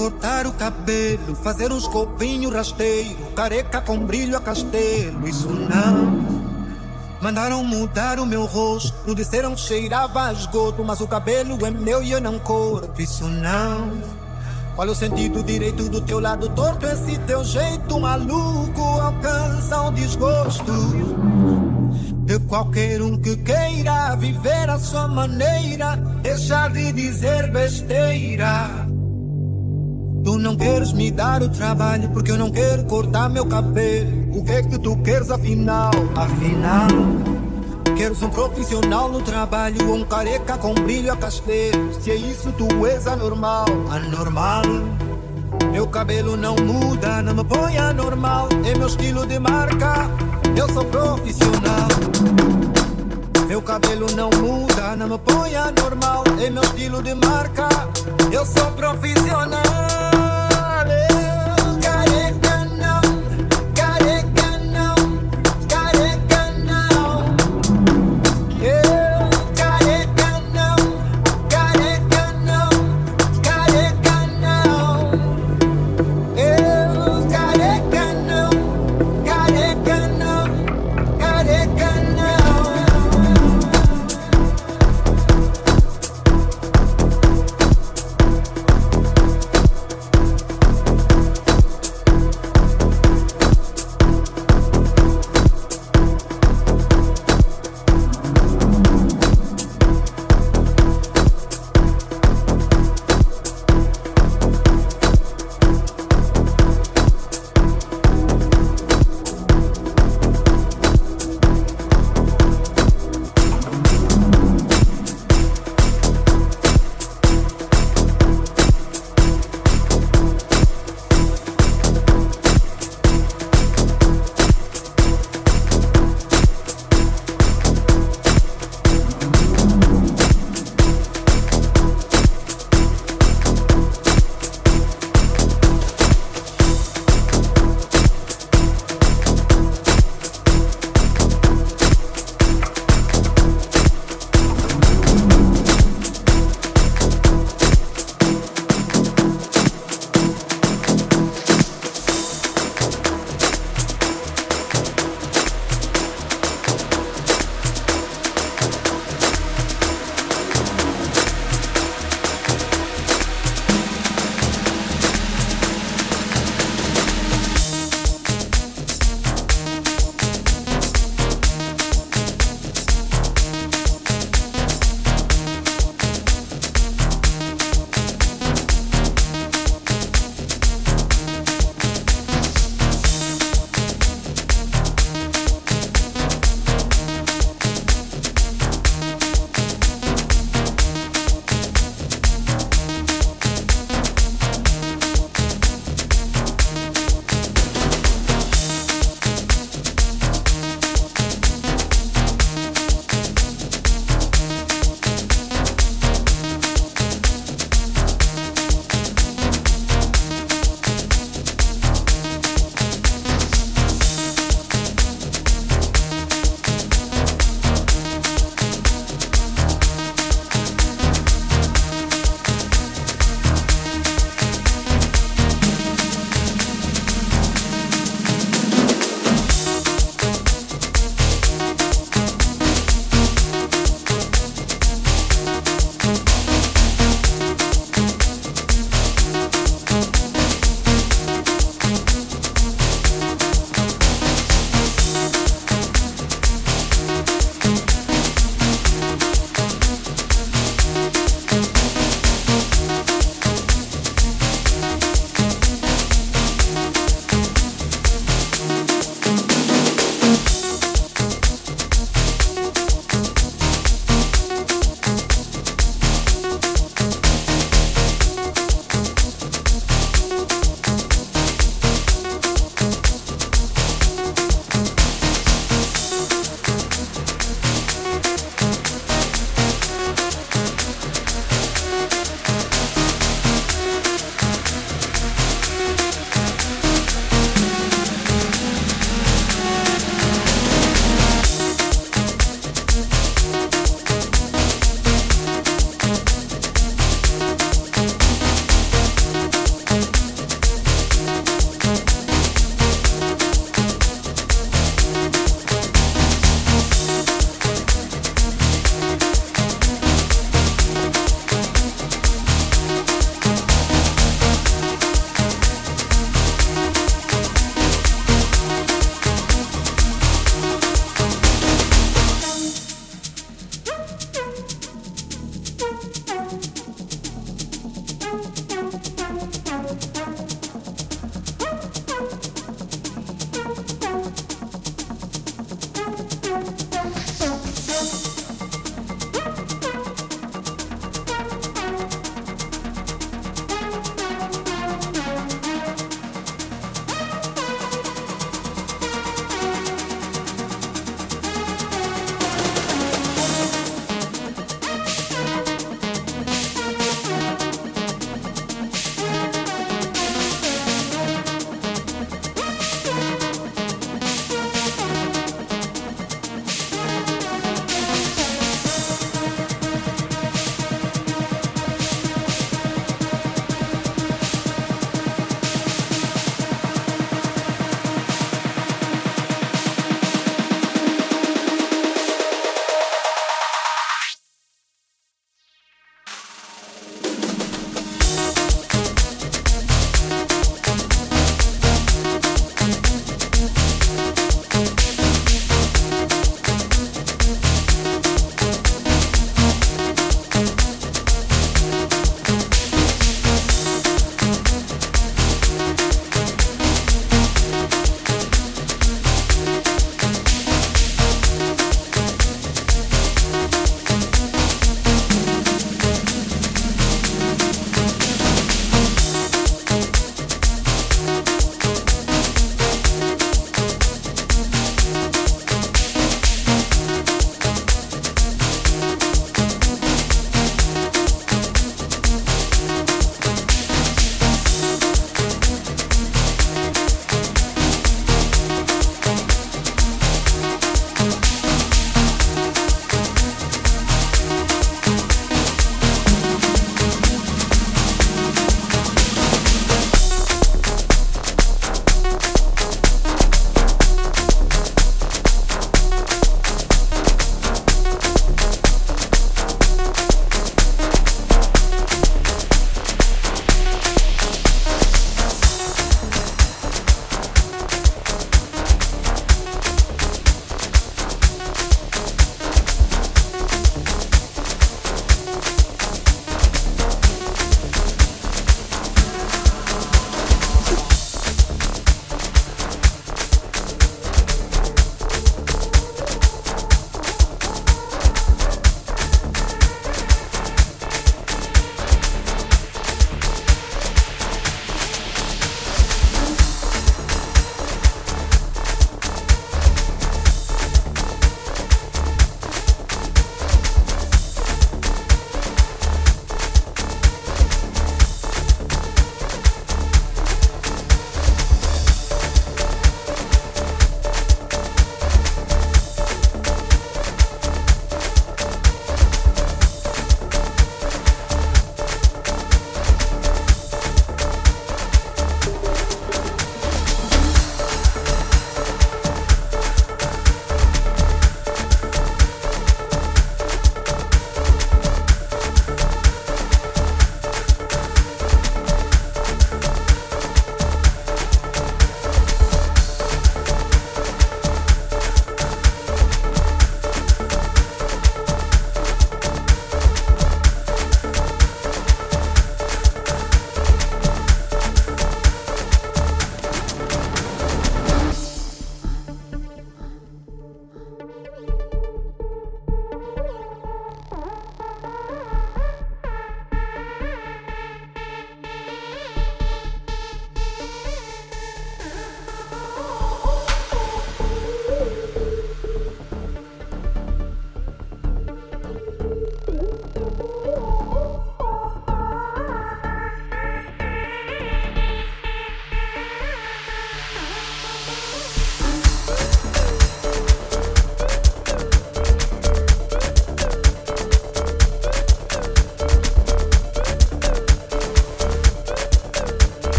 cortar o cabelo, fazer um escopinho rasteiro, careca com brilho a castelo, isso não. Mandaram mudar o meu rosto, disseram cheirava a esgoto, mas o cabelo é meu e eu não corto, isso não. Qual o sentido direito do teu lado torto? Esse teu jeito maluco alcança um desgosto de qualquer um que queira viver a sua maneira, deixar de dizer besteira. Não queres me dar o trabalho porque eu não quero cortar meu cabelo. O que é que tu queres afinal? Afinal, queres um profissional no trabalho ou um careca com brilho a castelo? Se é isso, tu és anormal. Anormal. Meu cabelo não muda, não me põe anormal. É meu estilo de marca, eu sou profissional. Meu cabelo não muda, não me põe anormal. É meu estilo de marca, eu sou profissional.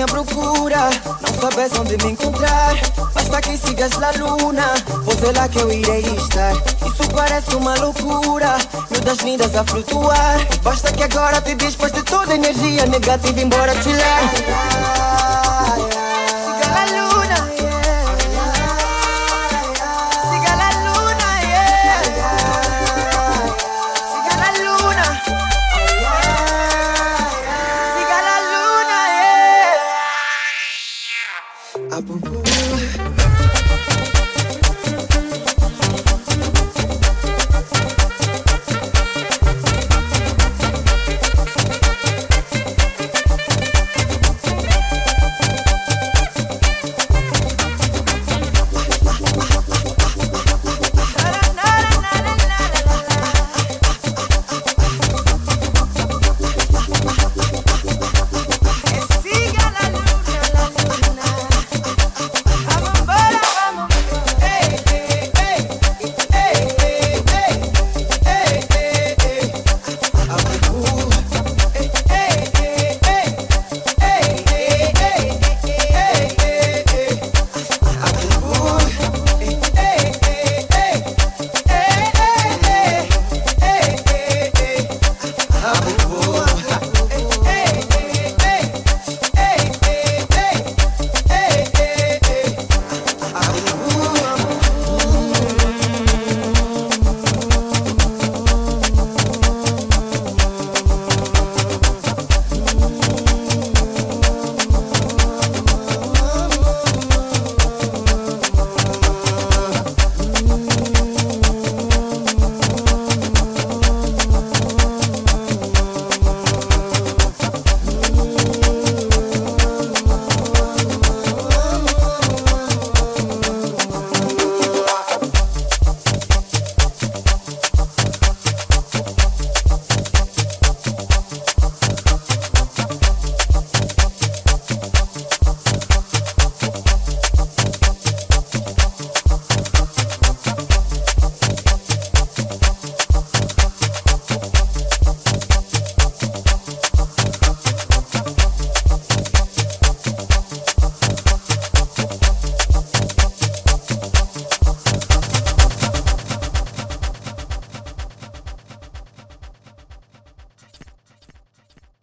minha procura. Não sabes onde me encontrar Basta que sigas la luna. Pois é lá que eu irei estar. Isso parece uma loucura Mil das a flutuar. Basta que agora te dispões de toda energia negativa embora te lá